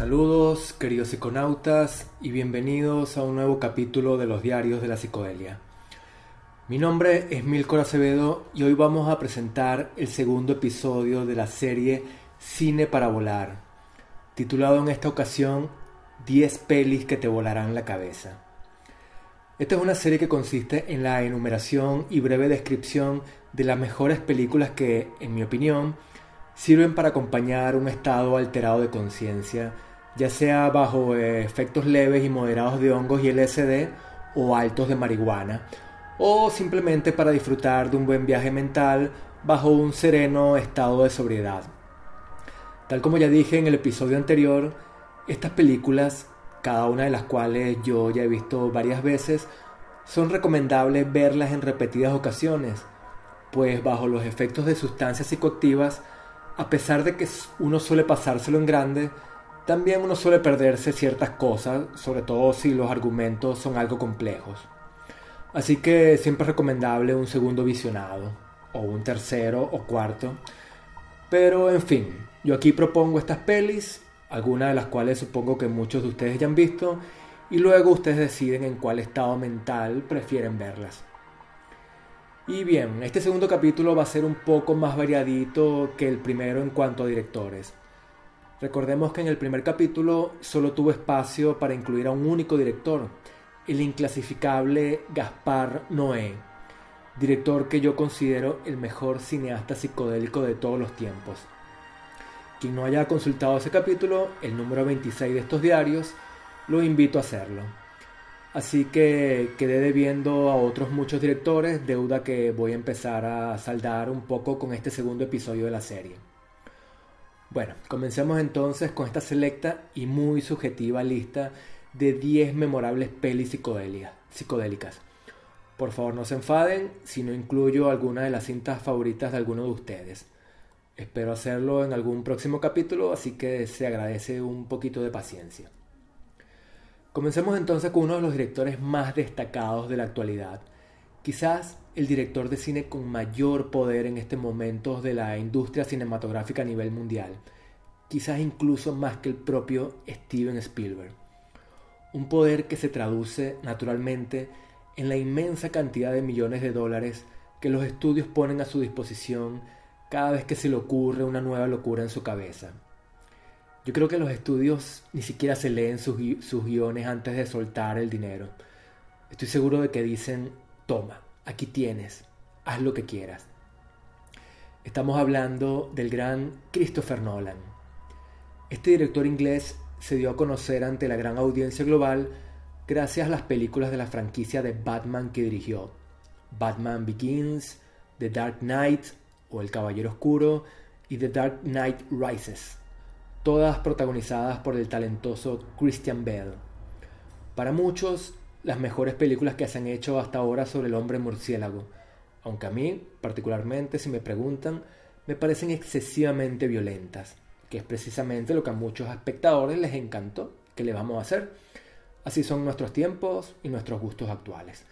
Saludos, queridos psiconautas, y bienvenidos a un nuevo capítulo de los diarios de la psicodelia. Mi nombre es Milcor Acevedo y hoy vamos a presentar el segundo episodio de la serie Cine para Volar, titulado en esta ocasión 10 pelis que te volarán la cabeza. Esta es una serie que consiste en la enumeración y breve descripción de las mejores películas que, en mi opinión, sirven para acompañar un estado alterado de conciencia, ya sea bajo eh, efectos leves y moderados de hongos y LSD o altos de marihuana, o simplemente para disfrutar de un buen viaje mental bajo un sereno estado de sobriedad. Tal como ya dije en el episodio anterior, estas películas, cada una de las cuales yo ya he visto varias veces, son recomendables verlas en repetidas ocasiones, pues bajo los efectos de sustancias psicoactivas a pesar de que uno suele pasárselo en grande, también uno suele perderse ciertas cosas, sobre todo si los argumentos son algo complejos. Así que siempre es recomendable un segundo visionado, o un tercero o cuarto. Pero en fin, yo aquí propongo estas pelis, algunas de las cuales supongo que muchos de ustedes ya han visto, y luego ustedes deciden en cuál estado mental prefieren verlas. Y bien, este segundo capítulo va a ser un poco más variadito que el primero en cuanto a directores. Recordemos que en el primer capítulo solo tuvo espacio para incluir a un único director, el inclasificable Gaspar Noé, director que yo considero el mejor cineasta psicodélico de todos los tiempos. Quien no haya consultado ese capítulo, el número 26 de estos diarios, lo invito a hacerlo. Así que quedé debiendo a otros muchos directores, deuda que voy a empezar a saldar un poco con este segundo episodio de la serie. Bueno, comencemos entonces con esta selecta y muy subjetiva lista de 10 memorables pelis psicodélicas. Por favor no se enfaden si no incluyo alguna de las cintas favoritas de alguno de ustedes. Espero hacerlo en algún próximo capítulo, así que se agradece un poquito de paciencia. Comencemos entonces con uno de los directores más destacados de la actualidad, quizás el director de cine con mayor poder en este momento de la industria cinematográfica a nivel mundial, quizás incluso más que el propio Steven Spielberg. Un poder que se traduce naturalmente en la inmensa cantidad de millones de dólares que los estudios ponen a su disposición cada vez que se le ocurre una nueva locura en su cabeza. Yo creo que los estudios ni siquiera se leen sus, guiones antes de soltar el dinero. Estoy seguro de que dicen, toma, aquí tienes, haz lo que quieras. Estamos hablando del gran Christopher Nolan. Este director inglés se dio a conocer ante la gran audiencia global gracias a las películas de la franquicia de Batman que dirigió. Batman Begins, The Dark Knight o El Caballero Oscuro y The Dark Knight Rises todas protagonizadas por el talentoso Christian Bale. Para muchos, las mejores películas que se han hecho hasta ahora sobre el hombre murciélago, aunque a mí, particularmente, si me preguntan, me parecen excesivamente violentas, que es precisamente lo que a muchos espectadores les encantó. ¿Qué le vamos a hacer? Así son nuestros tiempos y nuestros gustos actuales.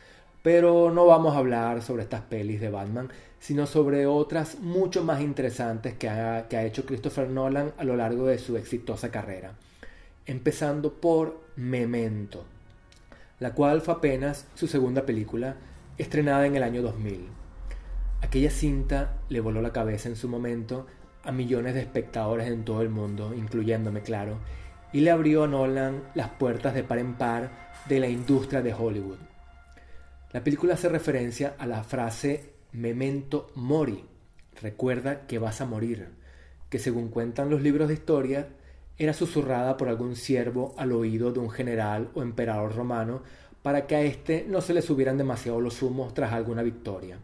Pero no vamos a hablar sobre estas pelis de Batman, sino sobre otras mucho más interesantes que ha, que ha hecho Christopher Nolan a lo largo de su exitosa carrera. Empezando por Memento, la cual fue apenas su segunda película, estrenada en el año 2000. Aquella cinta le voló la cabeza en su momento a millones de espectadores en todo el mundo, incluyéndome, claro, y le abrió a Nolan las puertas de par en par de la industria de Hollywood. La película hace referencia a la frase memento mori, recuerda que vas a morir, que según cuentan los libros de historia, era susurrada por algún siervo al oído de un general o emperador romano para que a éste no se le subieran demasiado los humos tras alguna victoria.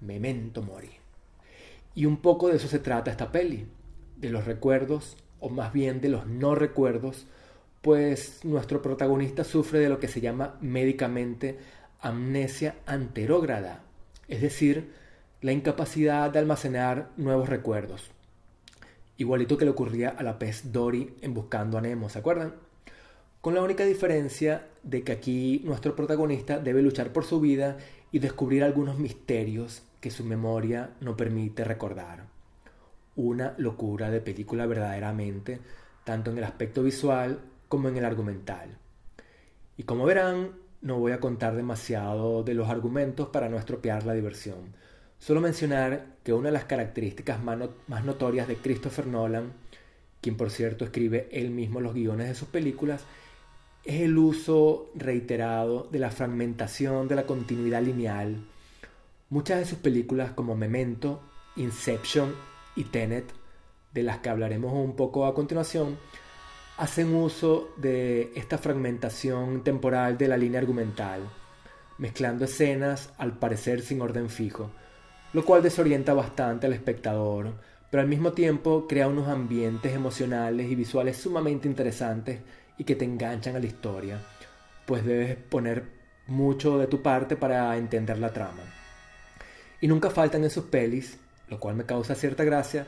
Memento mori. Y un poco de eso se trata esta peli, de los recuerdos, o más bien de los no recuerdos, pues nuestro protagonista sufre de lo que se llama médicamente amnesia anterógrada, es decir, la incapacidad de almacenar nuevos recuerdos. Igualito que le ocurría a la pez Dory en Buscando a Nemo, ¿se acuerdan? Con la única diferencia de que aquí nuestro protagonista debe luchar por su vida y descubrir algunos misterios que su memoria no permite recordar. Una locura de película verdaderamente, tanto en el aspecto visual como en el argumental. Y como verán, no voy a contar demasiado de los argumentos para no estropear la diversión. Solo mencionar que una de las características más notorias de Christopher Nolan, quien por cierto escribe él mismo los guiones de sus películas, es el uso reiterado de la fragmentación de la continuidad lineal. Muchas de sus películas como Memento, Inception y Tenet, de las que hablaremos un poco a continuación, hacen uso de esta fragmentación temporal de la línea argumental, mezclando escenas al parecer sin orden fijo, lo cual desorienta bastante al espectador, pero al mismo tiempo crea unos ambientes emocionales y visuales sumamente interesantes y que te enganchan a la historia, pues debes poner mucho de tu parte para entender la trama. Y nunca faltan en sus pelis, lo cual me causa cierta gracia,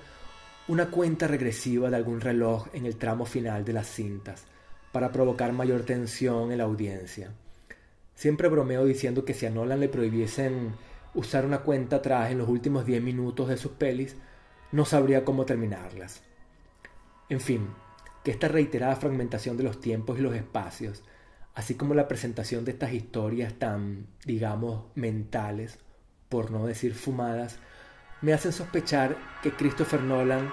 una cuenta regresiva de algún reloj en el tramo final de las cintas, para provocar mayor tensión en la audiencia. Siempre bromeo diciendo que si a Nolan le prohibiesen usar una cuenta atrás en los últimos 10 minutos de sus pelis, no sabría cómo terminarlas. En fin, que esta reiterada fragmentación de los tiempos y los espacios, así como la presentación de estas historias tan, digamos, mentales, por no decir fumadas, me hacen sospechar que Christopher Nolan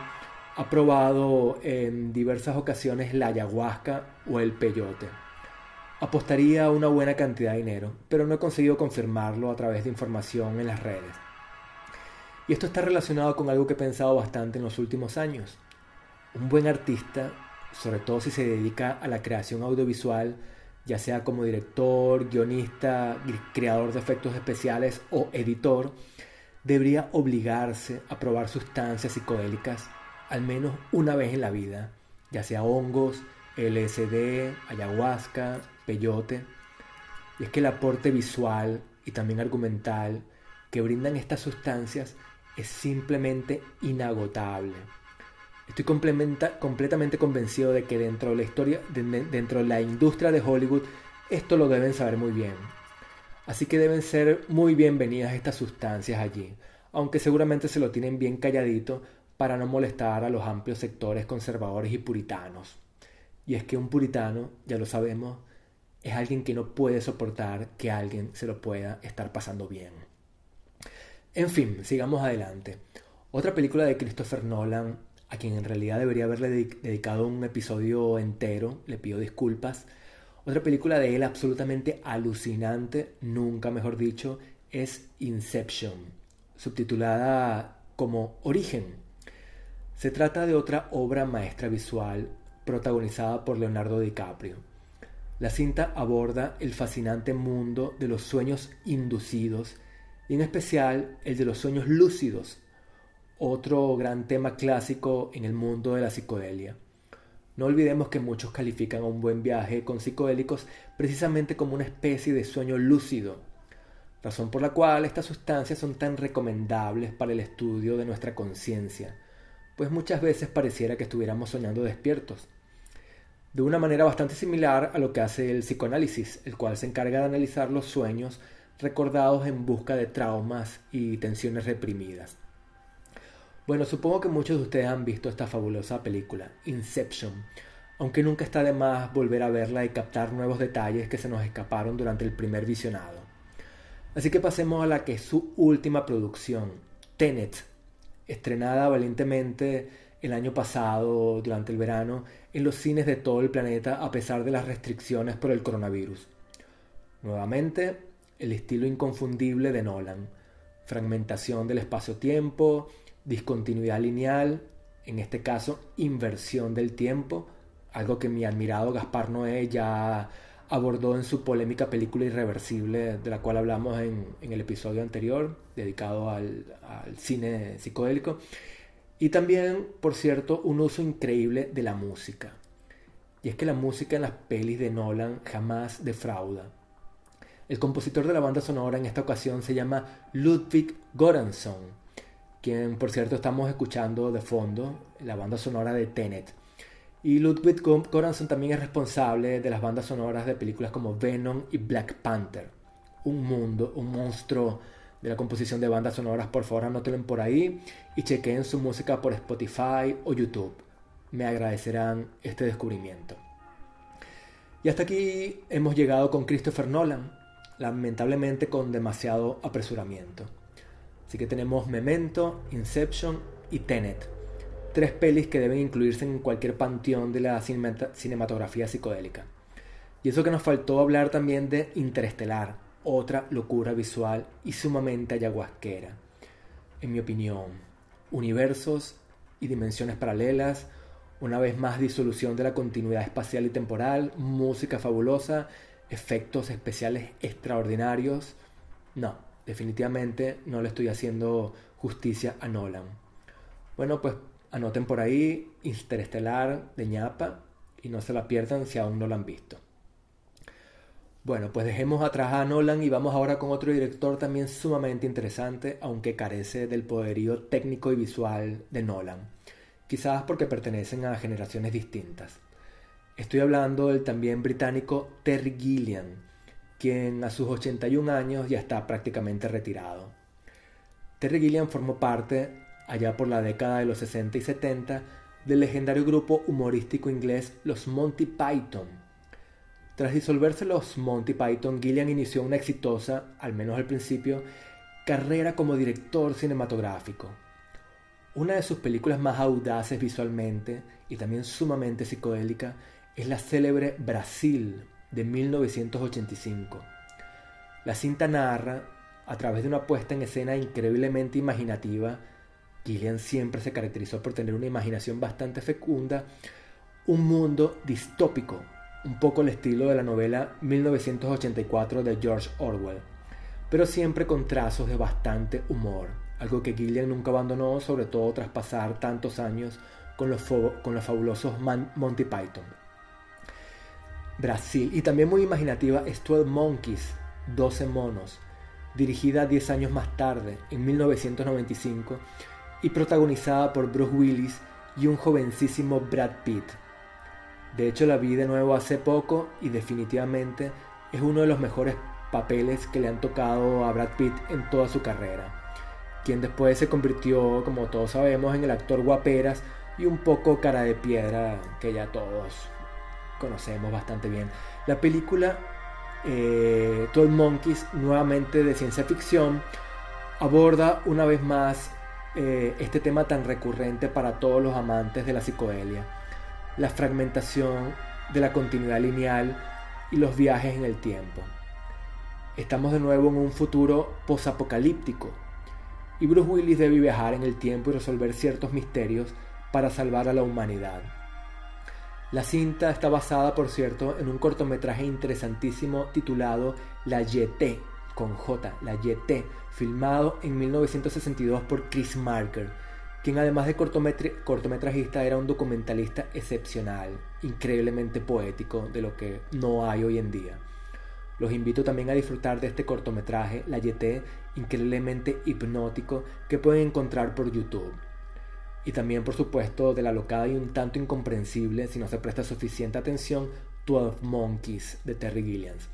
ha probado en diversas ocasiones la ayahuasca o el peyote. Apostaría una buena cantidad de dinero, pero no he conseguido confirmarlo a través de información en las redes. Y esto está relacionado con algo que he pensado bastante en los últimos años. Un buen artista sobre todo si se dedica a la creación audiovisual, ya sea como director, guionista, creador de efectos especiales o editor, debería obligarse a probar sustancias psicodélicas al menos una vez en la vida, ya sea hongos, LSD, ayahuasca, peyote. Y es que el aporte visual y también argumental que brindan estas sustancias es simplemente inagotable. Estoy completamente convencido de que dentro de la historia, dentro de la industria de Hollywood, esto lo deben saber muy bien. Así que deben ser muy bienvenidas estas sustancias allí, aunque seguramente se lo tienen bien calladito para no molestar a los amplios sectores conservadores y puritanos. Y es que un puritano, ya lo sabemos, es alguien que no puede soportar que alguien se lo pueda estar pasando bien. En fin, sigamos adelante. Otra película de Christopher Nolan a quien en realidad debería haberle dedicado un episodio entero, le pido disculpas. Otra película de él absolutamente alucinante, nunca mejor dicho, es Inception, subtitulada como Origen. Se trata de otra obra maestra visual protagonizada por Leonardo DiCaprio. La cinta aborda el fascinante mundo de los sueños inducidos y en especial el de los sueños lúcidos otro gran tema clásico en el mundo de la psicodelia. No olvidemos que muchos califican a un buen viaje con psicodélicos precisamente como una especie de sueño lúcido, razón por la cual estas sustancias son tan recomendables para el estudio de nuestra conciencia, pues muchas veces pareciera que estuviéramos soñando despiertos. De una manera bastante similar a lo que hace el psicoanálisis, el cual se encarga de analizar los sueños recordados en busca de traumas y tensiones reprimidas. Bueno, supongo que muchos de ustedes han visto esta fabulosa película, Inception, aunque nunca está de más volver a verla y captar nuevos detalles que se nos escaparon durante el primer visionado. Así que pasemos a la que es su última producción, Tenet, estrenada valientemente el año pasado, durante el verano, en los cines de todo el planeta a pesar de las restricciones por el coronavirus. Nuevamente, el estilo inconfundible de Nolan, fragmentación del espacio-tiempo, discontinuidad lineal, en este caso inversión del tiempo, algo que mi admirado Gaspar Noé ya abordó en su polémica película Irreversible, de la cual hablamos en, el episodio anterior, dedicado al, al, cine psicodélico. Y también, por cierto, un uso increíble de la música. Y es que la música en las pelis de Nolan jamás defrauda. El compositor de la banda sonora en esta ocasión se llama Ludwig Göransson quien por cierto estamos escuchando de fondo, la banda sonora de Tenet. Y Ludwig Göransson también es responsable de las bandas sonoras de películas como Venom y Black Panther. Un mundo, un monstruo de la composición de bandas sonoras, por favor anótenlo por ahí y chequen su música por Spotify o YouTube. me agradecerán este descubrimiento. Y hasta aquí hemos llegado con Christopher Nolan, lamentablemente con demasiado apresuramiento. Así que tenemos Memento, Inception y Tenet, tres pelis que deben incluirse en cualquier panteón de la cinematografía psicodélica. Y eso que nos faltó hablar también de Interestelar, otra locura visual y sumamente ayahuasquera. En mi opinión, universos y dimensiones paralelas, una vez más disolución de la continuidad espacial y temporal, música fabulosa, efectos especiales extraordinarios. No, definitivamente no le estoy haciendo justicia a Nolan. Bueno, pues anoten por ahí Interestelar de ñapa y no se la pierdan si aún no lo han visto. Bueno, pues dejemos atrás a Nolan y vamos ahora con otro director también sumamente interesante, aunque carece del poderío técnico y visual de Nolan, quizás porque pertenecen a generaciones distintas. Estoy hablando del también británico Terry Gilliam, quien a sus 81 años ya está prácticamente retirado. Terry Gilliam formó parte, allá por la década de los 60 y 70, del legendario grupo humorístico inglés Los Monty Python, tras disolverse los Monty Python, Gillian inició una exitosa, al menos al principio, carrera como director cinematográfico. Una de sus películas más audaces visualmente y también sumamente psicodélica es la célebre Brasil de 1985. La cinta narra, a través de una puesta en escena increíblemente imaginativa, Gillian siempre se caracterizó por tener una imaginación bastante fecunda, un mundo distópico un poco el estilo de la novela 1984 de George Orwell, pero siempre con trazos de bastante humor, algo que Gillian nunca abandonó, sobre todo tras pasar tantos años con los, con los fabulosos Monty Python. Brasil, y también muy imaginativa es 12 Monkeys, 12 monos, dirigida 10 años más tarde, en 1995, y protagonizada por Bruce Willis y un jovencísimo Brad Pitt de hecho la vi de nuevo hace poco y definitivamente es uno de los mejores papeles que le han tocado a Brad Pitt en toda su carrera, quien después se convirtió, como todos sabemos, en el actor guaperas y un poco cara de piedra que ya todos conocemos bastante bien. La película eh, Monkeys, nuevamente de ciencia ficción, aborda una vez más eh, este tema tan recurrente para todos los amantes de la psicodelia la fragmentación de la continuidad lineal y los viajes en el tiempo. Estamos de nuevo en un futuro posapocalíptico y Bruce Willis debe viajar en el tiempo y resolver ciertos misterios para salvar a la humanidad. La cinta está basada, por cierto, en un cortometraje interesantísimo titulado La YT, con J, La YT, filmado en 1962 por Chris Marker quien además de cortometrajista era un documentalista excepcional, increíblemente poético, de lo que no hay hoy en día. Los invito también a disfrutar de este cortometraje, La Yeté, increíblemente hipnótico, que pueden encontrar por YouTube. Y también, por supuesto, de la locada y un tanto incomprensible, si no se presta suficiente atención, 12 Monkeys de Terry Gilliams.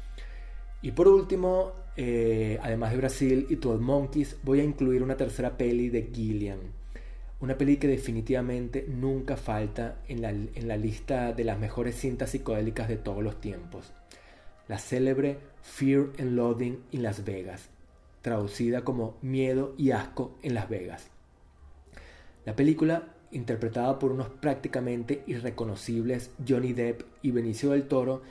Y por último, eh, además de Brasil y 12 Monkeys, voy a incluir una tercera peli de Gilliam una peli que definitivamente nunca falta en la, en la lista de las mejores cintas psicodélicas de todos los tiempos. La célebre Fear and Loathing in Las Vegas, traducida como Miedo y Asco en Las Vegas. La película, interpretada por unos prácticamente irreconocibles Johnny Depp y Benicio del Toro,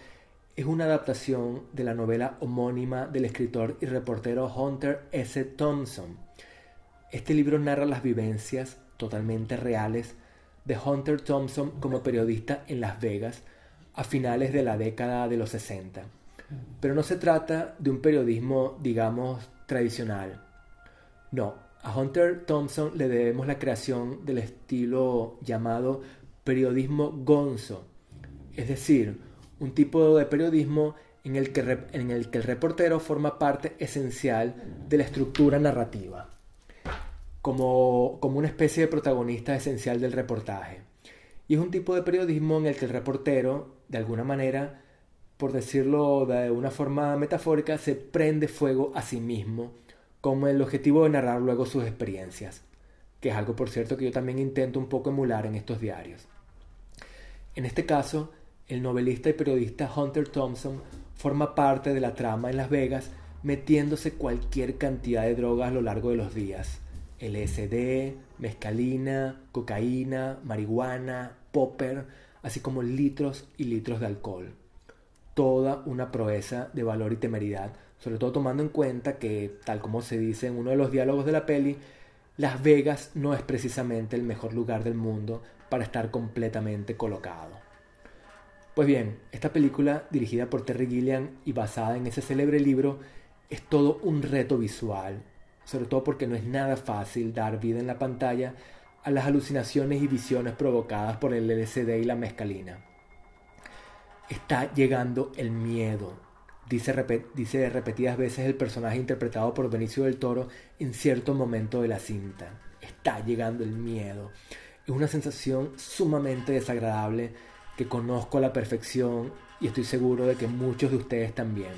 es una adaptación de la novela homónima del escritor y reportero Hunter S. Thompson. Este libro narra las vivencias totalmente reales de Hunter Thompson como periodista en Las Vegas a finales de la década de los 60. Pero no se trata de un periodismo, digamos, tradicional. No, a Hunter Thompson le debemos la creación del estilo llamado periodismo gonzo, es decir, un tipo de periodismo en el que, en el, que el reportero forma parte esencial de la estructura narrativa como, una especie de protagonista esencial del reportaje. Y es un tipo de periodismo en el que el reportero, de alguna manera, por decirlo de una forma metafórica, se prende fuego a sí mismo con el objetivo de narrar luego sus experiencias, que es algo, por cierto, que yo también intento un poco emular en estos diarios. En este caso, el novelista y periodista Hunter Thompson forma parte de la trama en Las Vegas metiéndose cualquier cantidad de drogas a lo largo de los días. LSD, mescalina, cocaína, marihuana, popper, así como litros y litros de alcohol. Toda una proeza de valor y temeridad, sobre todo tomando en cuenta que, tal como se dice en uno de los diálogos de la peli, Las Vegas no es precisamente el mejor lugar del mundo para estar completamente colocado. Pues bien, esta película, dirigida por Terry Gilliam y basada en ese célebre libro, es todo un reto visual, sobre todo porque no es nada fácil dar vida en la pantalla a las alucinaciones y visiones provocadas por el LSD y la mescalina. Está llegando el miedo, dice, repetidas veces el personaje interpretado por Benicio del Toro en cierto momento de la cinta. Está llegando el miedo. Es una sensación sumamente desagradable que conozco a la perfección y estoy seguro de que muchos de ustedes también.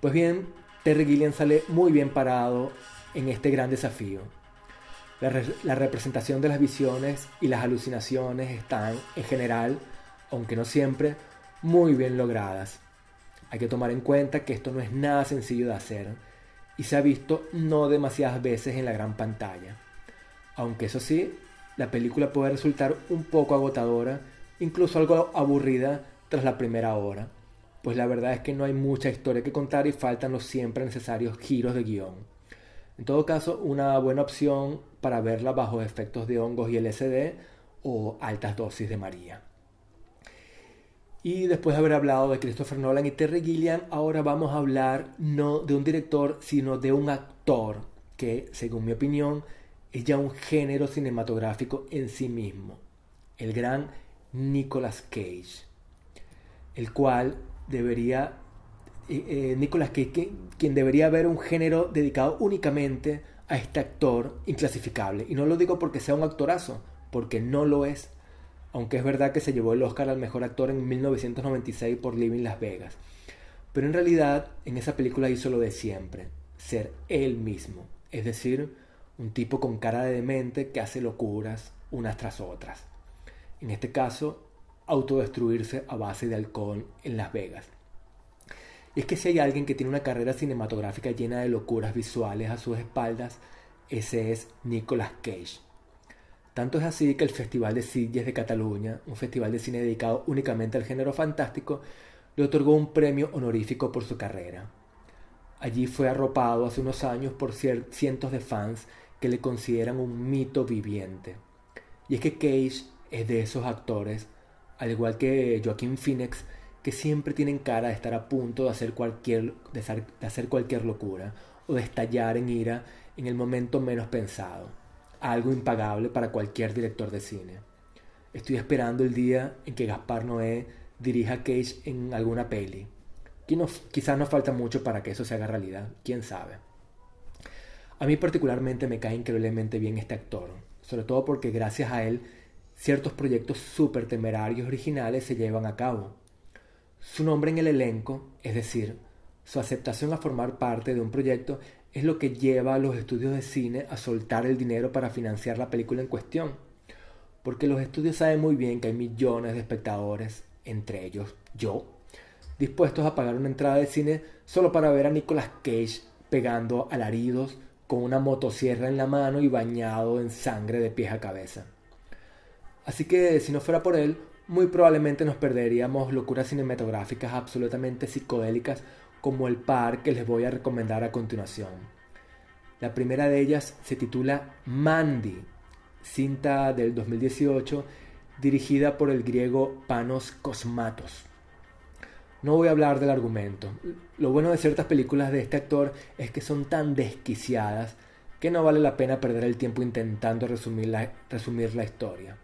Pues bien, Terry Gilliam sale muy bien parado en este gran desafío. La, la, representación de las visiones y las alucinaciones están, en general, aunque no siempre, muy bien logradas. Hay que tomar en cuenta que esto no es nada sencillo de hacer y se ha visto no demasiadas veces en la gran pantalla. Aunque eso sí, la película puede resultar un poco agotadora incluso algo aburrida tras la primera hora, pues la verdad es que no hay mucha historia que contar y faltan los siempre necesarios giros de guion. En todo caso, una buena opción para verla bajo efectos de hongos y LSD o altas dosis de María. Y después de haber hablado de Christopher Nolan y Terry Gilliam, ahora vamos a hablar no de un director, sino de un actor que, según mi opinión, es ya un género cinematográfico en sí mismo. El gran Nicolas Cage, el cual debería, eh, eh, Cage, quien debería haber un género dedicado únicamente a este actor inclasificable. Y no lo digo porque sea un actorazo, porque no lo es. Aunque es verdad que se llevó el Oscar al mejor actor en 1996 por Living Las Vegas. Pero en realidad en esa película hizo lo de siempre, ser él mismo. Es decir, un tipo con cara de demente que hace locuras unas tras otras en este caso, autodestruirse a base de alcohol en Las Vegas. Y es que si hay alguien que tiene una carrera cinematográfica llena de locuras visuales a sus espaldas, ese es Nicolas Cage. Tanto es así que el Festival de Sitges de Cataluña, un festival de cine dedicado únicamente al género fantástico, le otorgó un premio honorífico por su carrera. Allí fue arropado hace unos años por cientos de fans que le consideran un mito viviente. Y es que Cage es de esos actores, al igual que Joaquín Phoenix, que siempre tienen cara de estar a punto de hacer cualquier, de hacer cualquier locura o de estallar en ira en el momento menos pensado. Algo impagable para cualquier director de cine. Estoy esperando el día en que Gaspar Noé dirija a Cage en alguna peli. Quizás nos falta mucho para que eso se haga realidad, quién sabe. A mí particularmente me cae increíblemente bien este actor, sobre todo porque gracias a él ciertos proyectos súper temerarios originales se llevan a cabo. Su nombre en el elenco, es decir, su aceptación a formar parte de un proyecto, es lo que lleva a los estudios de cine a soltar el dinero para financiar la película en cuestión. Porque los estudios saben muy bien que hay millones de espectadores, entre ellos yo, dispuestos a pagar una entrada de cine solo para ver a Nicolas Cage pegando alaridos con una motosierra en la mano y bañado en sangre de pies a cabeza. Así que si no fuera por él, muy probablemente nos perderíamos locuras cinematográficas absolutamente psicodélicas como el par que les voy a recomendar a continuación. La primera de ellas se titula Mandy, cinta del 2018 dirigida por el griego Panos Cosmatos. No voy a hablar del argumento. Lo bueno de ciertas películas de este actor es que son tan desquiciadas que no vale la pena perder el tiempo intentando resumir la, resumir la historia.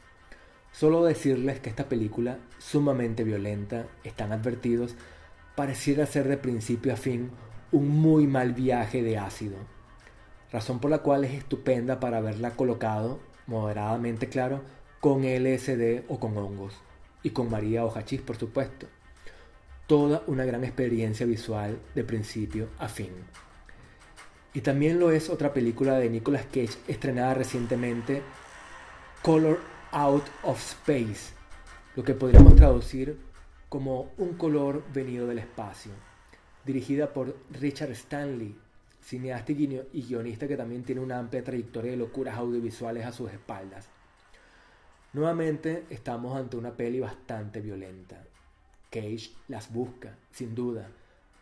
Solo decirles que esta película, sumamente violenta, están advertidos, pareciera ser de principio a fin un muy mal viaje de ácido, razón por la cual es estupenda para haberla colocado, moderadamente claro, con LSD o con hongos, y con María o hachís por supuesto. Toda una gran experiencia visual de principio a fin. Y también lo es otra película de Nicolas Cage estrenada recientemente, Color Out of Space, lo que podríamos traducir como un color venido del espacio, dirigida por Richard Stanley, cineasta y guionista que también tiene una amplia trayectoria de locuras audiovisuales a sus espaldas. Nuevamente estamos ante una peli bastante violenta. Cage las busca, sin duda,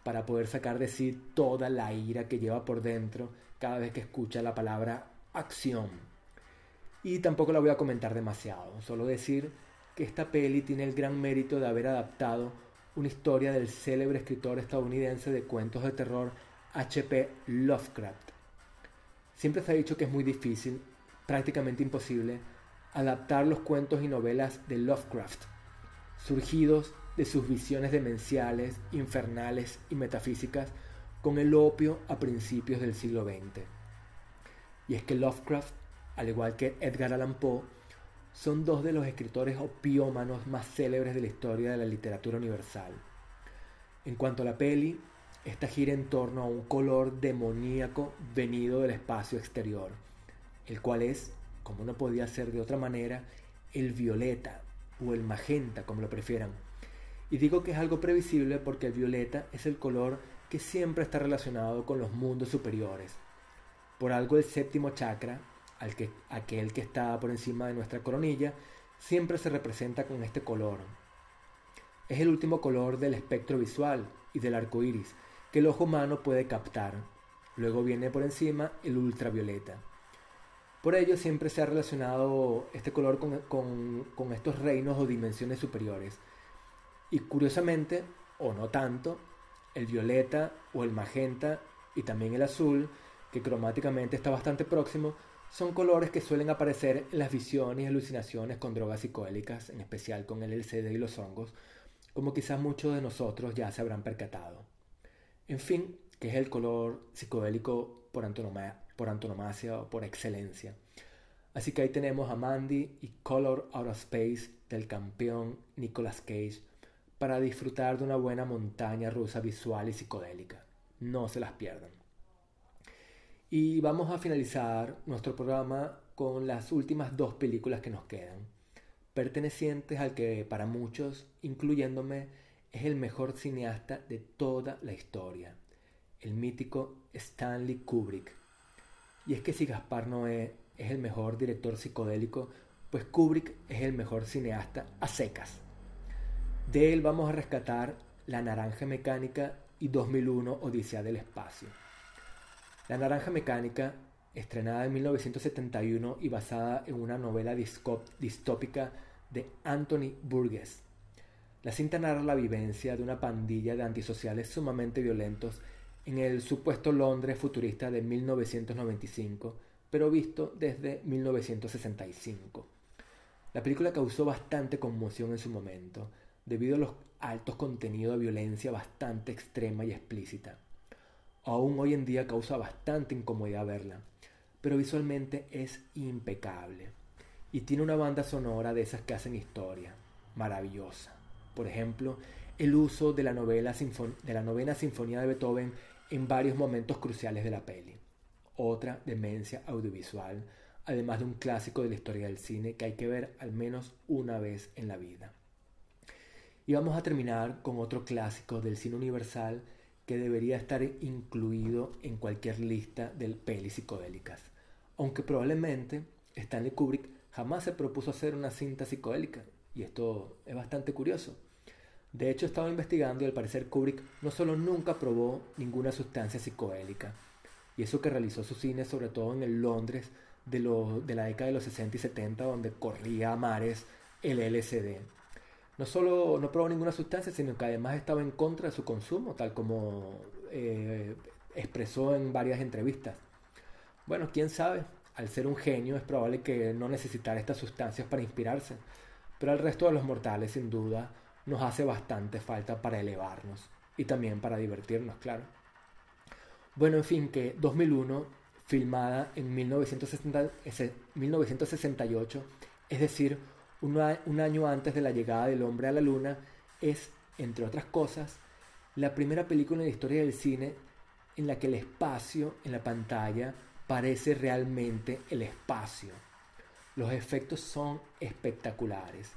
para poder sacar de sí toda la ira que lleva por dentro cada vez que escucha la palabra acción. Y tampoco la voy a comentar demasiado, solo decir que esta peli tiene el gran mérito de haber adaptado una historia del célebre escritor estadounidense de cuentos de terror H.P. Lovecraft. Siempre se ha dicho que es muy difícil, prácticamente imposible, adaptar los cuentos y novelas de Lovecraft, surgidos de sus visiones demenciales, infernales y metafísicas con el opio a principios del siglo XX. Y es que Lovecraft, al igual que Edgar Allan Poe, son dos de los escritores opiómanos más célebres de la historia de la literatura universal. En cuanto a la peli, esta gira en torno a un color demoníaco venido del espacio exterior, el cual es, como no podía ser de otra manera, el violeta o el magenta, como lo prefieran. Y digo que es algo previsible porque el violeta es el color que siempre está relacionado con los mundos superiores. Por algo el séptimo chakra, al que, aquel que está por encima de nuestra coronilla, siempre se representa con este color. Es el último color del espectro visual y del arco iris, que el ojo humano puede captar. Luego viene por encima el ultravioleta. Por ello siempre se ha relacionado este color con, estos reinos o dimensiones superiores. Y curiosamente, o no tanto, el violeta o el magenta y también el azul, que cromáticamente está bastante próximo, son colores que suelen aparecer en las visiones y alucinaciones con drogas psicodélicas, en especial con el LCD y los hongos, como quizás muchos de nosotros ya se habrán percatado. En fin, que es el color psicodélico por, por antonomasia o por excelencia. Así que ahí tenemos a Mandy y Color Out of Space del campeón Nicolas Cage para disfrutar de una buena montaña rusa visual y psicodélica. No se las pierdan. Y vamos a finalizar nuestro programa con las últimas dos películas que nos quedan, pertenecientes al que para muchos, incluyéndome, es el mejor cineasta de toda la historia, el mítico Stanley Kubrick. Y es que si Gaspar Noé es el mejor director psicodélico, pues Kubrick es el mejor cineasta a secas. De él vamos a rescatar La Naranja Mecánica y 2001 Odisea del Espacio. La Naranja Mecánica, estrenada en 1971 y basada en una novela distópica de Anthony Burgess, la cinta narra la vivencia de una pandilla de antisociales sumamente violentos en el supuesto Londres futurista de 1995, pero visto desde 1965. La película causó bastante conmoción en su momento, debido a los altos contenidos de violencia bastante extrema y explícita. Aún hoy en día causa bastante incomodidad verla, pero visualmente es impecable y tiene una banda sonora de esas que hacen historia, maravillosa por ejemplo, el uso de la, novela de la novena sinfonía de Beethoven en varios momentos cruciales de la peli. Otra demencia audiovisual, además de un clásico de la historia del cine que hay que ver al menos una vez en la vida. Y vamos a terminar con otro clásico del cine universal que debería estar incluido en cualquier lista de pelis psicodélicas. Aunque probablemente Stanley Kubrick jamás se propuso hacer una cinta psicodélica, y esto es bastante curioso. De hecho, estaba investigando y al parecer Kubrick no solo nunca probó ninguna sustancia psicodélica, y eso que realizó su cine sobre todo en el Londres de, de la década de los 60 y 70, donde corría a mares el LSD. No solo no probó ninguna sustancia, sino que además estaba en contra de su consumo, tal como eh, expresó en varias entrevistas. Bueno, quién sabe, al ser un genio es probable que no necesitara estas sustancias para inspirarse, pero al resto de los mortales sin duda nos hace bastante falta para elevarnos y también para divertirnos, claro. Bueno, en fin, que 2001, filmada en 1968, es decir, un año antes de la llegada del hombre a la luna, es, entre otras cosas, la primera película en la historia del cine en la que el espacio en la pantalla parece realmente el espacio los efectos son espectaculares.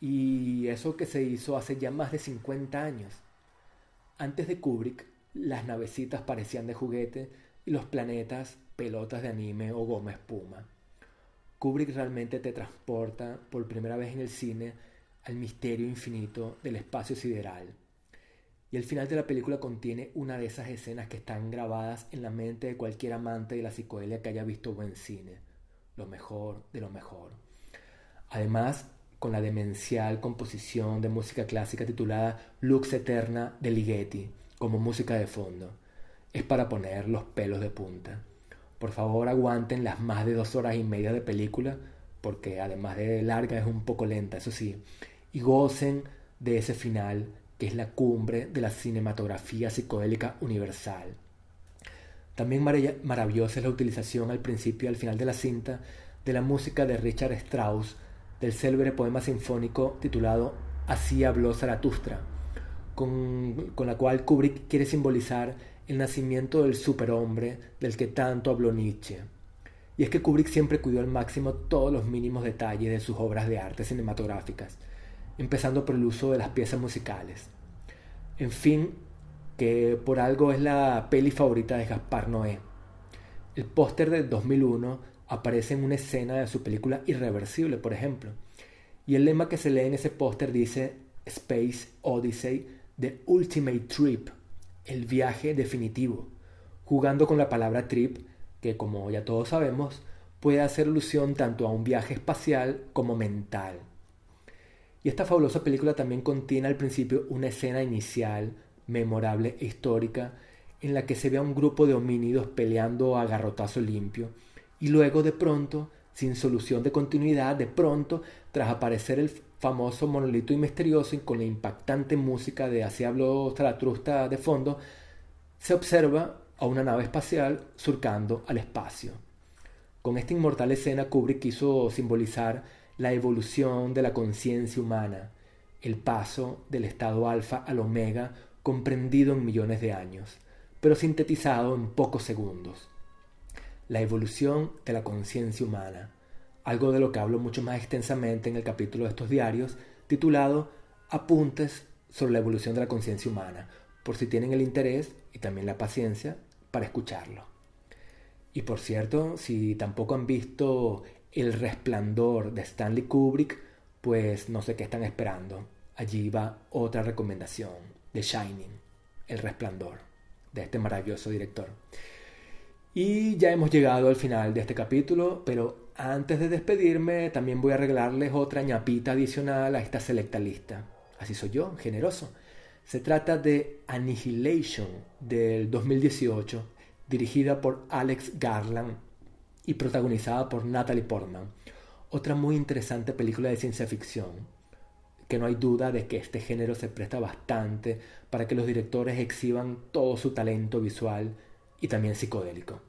Y eso que se hizo hace ya más de 50 años. Antes de Kubrick, las navecitas parecían de juguete y los planetas pelotas de anime o goma espuma. Kubrick realmente te transporta por primera vez en el cine al misterio infinito del espacio sideral. Y el final de la película contiene una de esas escenas que están grabadas en la mente de cualquier amante de la psicodelia que haya visto buen cine. Lo mejor de lo mejor. Además, con la demencial composición de música clásica titulada Lux Eterna de Ligeti como música de fondo. Es para poner los pelos de punta. Por favor aguanten las más de dos horas y media de película, porque además de larga es un poco lenta, eso sí, y gocen de ese final que es la cumbre de la cinematografía psicodélica universal. También maravillosa es la utilización al principio y al final de la cinta de la música de Richard Strauss del célebre poema sinfónico titulado Así habló Zaratustra, con, con la cual Kubrick quiere simbolizar el nacimiento del superhombre del que tanto habló Nietzsche. Y es que Kubrick siempre cuidó al máximo todos los mínimos detalles de sus obras de arte cinematográficas, empezando por el uso de las piezas musicales. En fin, que por algo es la peli favorita de Gaspar Noé. El póster del 2001 aparece en una escena de su película Irreversible, por ejemplo, y el lema que se lee en ese póster dice Space Odyssey, The Ultimate Trip, el viaje definitivo, jugando con la palabra trip, que como ya todos sabemos, puede hacer alusión tanto a un viaje espacial como mental. Y esta fabulosa película también contiene al principio una escena inicial, memorable e histórica, en la que se ve a un grupo de homínidos peleando a garrotazo limpio, y luego de pronto, sin solución de continuidad, de pronto, tras aparecer el famoso monolito y misterioso y con la impactante música de Así habló Zaratrusta de fondo, se observa a una nave espacial surcando al espacio. Con esta inmortal escena Kubrick quiso simbolizar la evolución de la conciencia humana, el paso del estado alfa al omega comprendido en millones de años, pero sintetizado en pocos segundos. La evolución de la conciencia humana, algo de lo que hablo mucho más extensamente en el capítulo de estos diarios, titulado Apuntes sobre la evolución de la conciencia humana, por si tienen el interés y también la paciencia para escucharlo. Y por cierto, si tampoco han visto El resplandor de Stanley Kubrick, pues no sé qué están esperando. Allí va otra recomendación, The Shining, El resplandor, de este maravilloso director. Y ya hemos llegado al final de este capítulo, pero antes de despedirme, también voy a arreglarles otra ñapita adicional a esta selecta lista. Así soy yo, generoso. Se trata de Annihilation del 2018, dirigida por Alex Garland y protagonizada por Natalie Portman. Otra muy interesante película de ciencia ficción, que no hay duda de que este género se presta bastante para que los directores exhiban todo su talento visual y también psicodélico.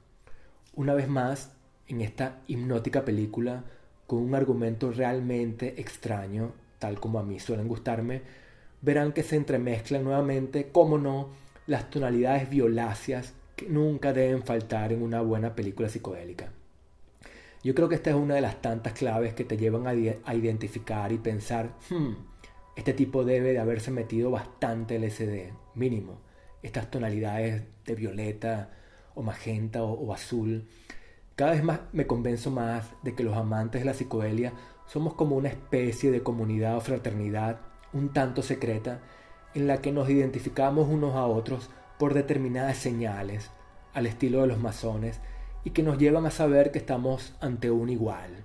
Una vez más, en esta hipnótica película con un argumento realmente extraño, tal como a mí suelen gustarme, verán que se entremezclan nuevamente, como no, las tonalidades violáceas que nunca deben faltar en una buena película psicodélica. Yo creo que esta es una de las tantas claves que te llevan a, identificar y pensar, hmm, este tipo debe de haberse metido bastante LSD, mínimo. Estas tonalidades de violeta o magenta o azul cada vez más me convenzo más de que los amantes de la psicodelia somos como una especie de comunidad o fraternidad un tanto secreta en la que nos identificamos unos a otros por determinadas señales, al estilo de los masones, y que nos llevan a saber que estamos ante un igual.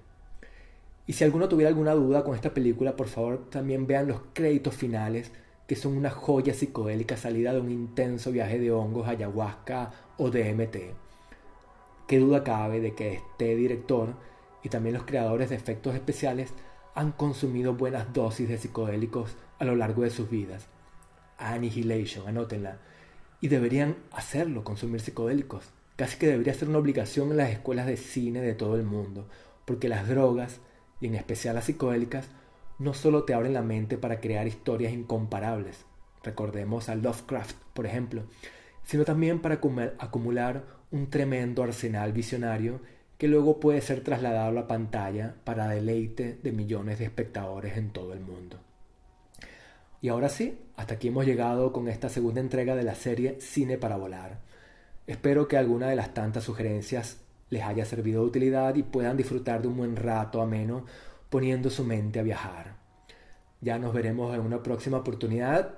Y si alguno tuviera alguna duda con esta película, por favor también vean los créditos finales, que son una joya psicodélica salida de un intenso viaje de hongos, ayahuasca o DMT. Qué duda cabe de que este director y también los creadores de efectos especiales han consumido buenas dosis de psicodélicos a lo largo de sus vidas. Annihilation, anótenla. Y deberían hacerlo, consumir psicodélicos. Casi que debería ser una obligación en las escuelas de cine de todo el mundo, porque las drogas, y en especial las psicodélicas, no solo te abren la mente para crear historias incomparables, recordemos a Lovecraft, por ejemplo, sino también para acumular un tremendo arsenal visionario que luego puede ser trasladado a la pantalla para deleite de millones de espectadores en todo el mundo. Y ahora sí, hasta aquí hemos llegado con esta segunda entrega de la serie Cine para Volar. Espero que alguna de las tantas sugerencias les haya servido de utilidad y puedan disfrutar de un buen rato ameno poniendo su mente a viajar. Ya nos veremos en una próxima oportunidad.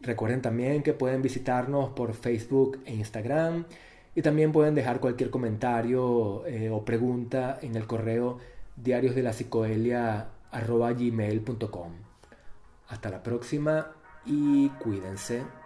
Recuerden también que pueden visitarnos por Facebook e Instagram y también pueden dejar cualquier comentario eh, o pregunta en el correo diariosdelapsicodelia.com. Hasta la próxima y cuídense.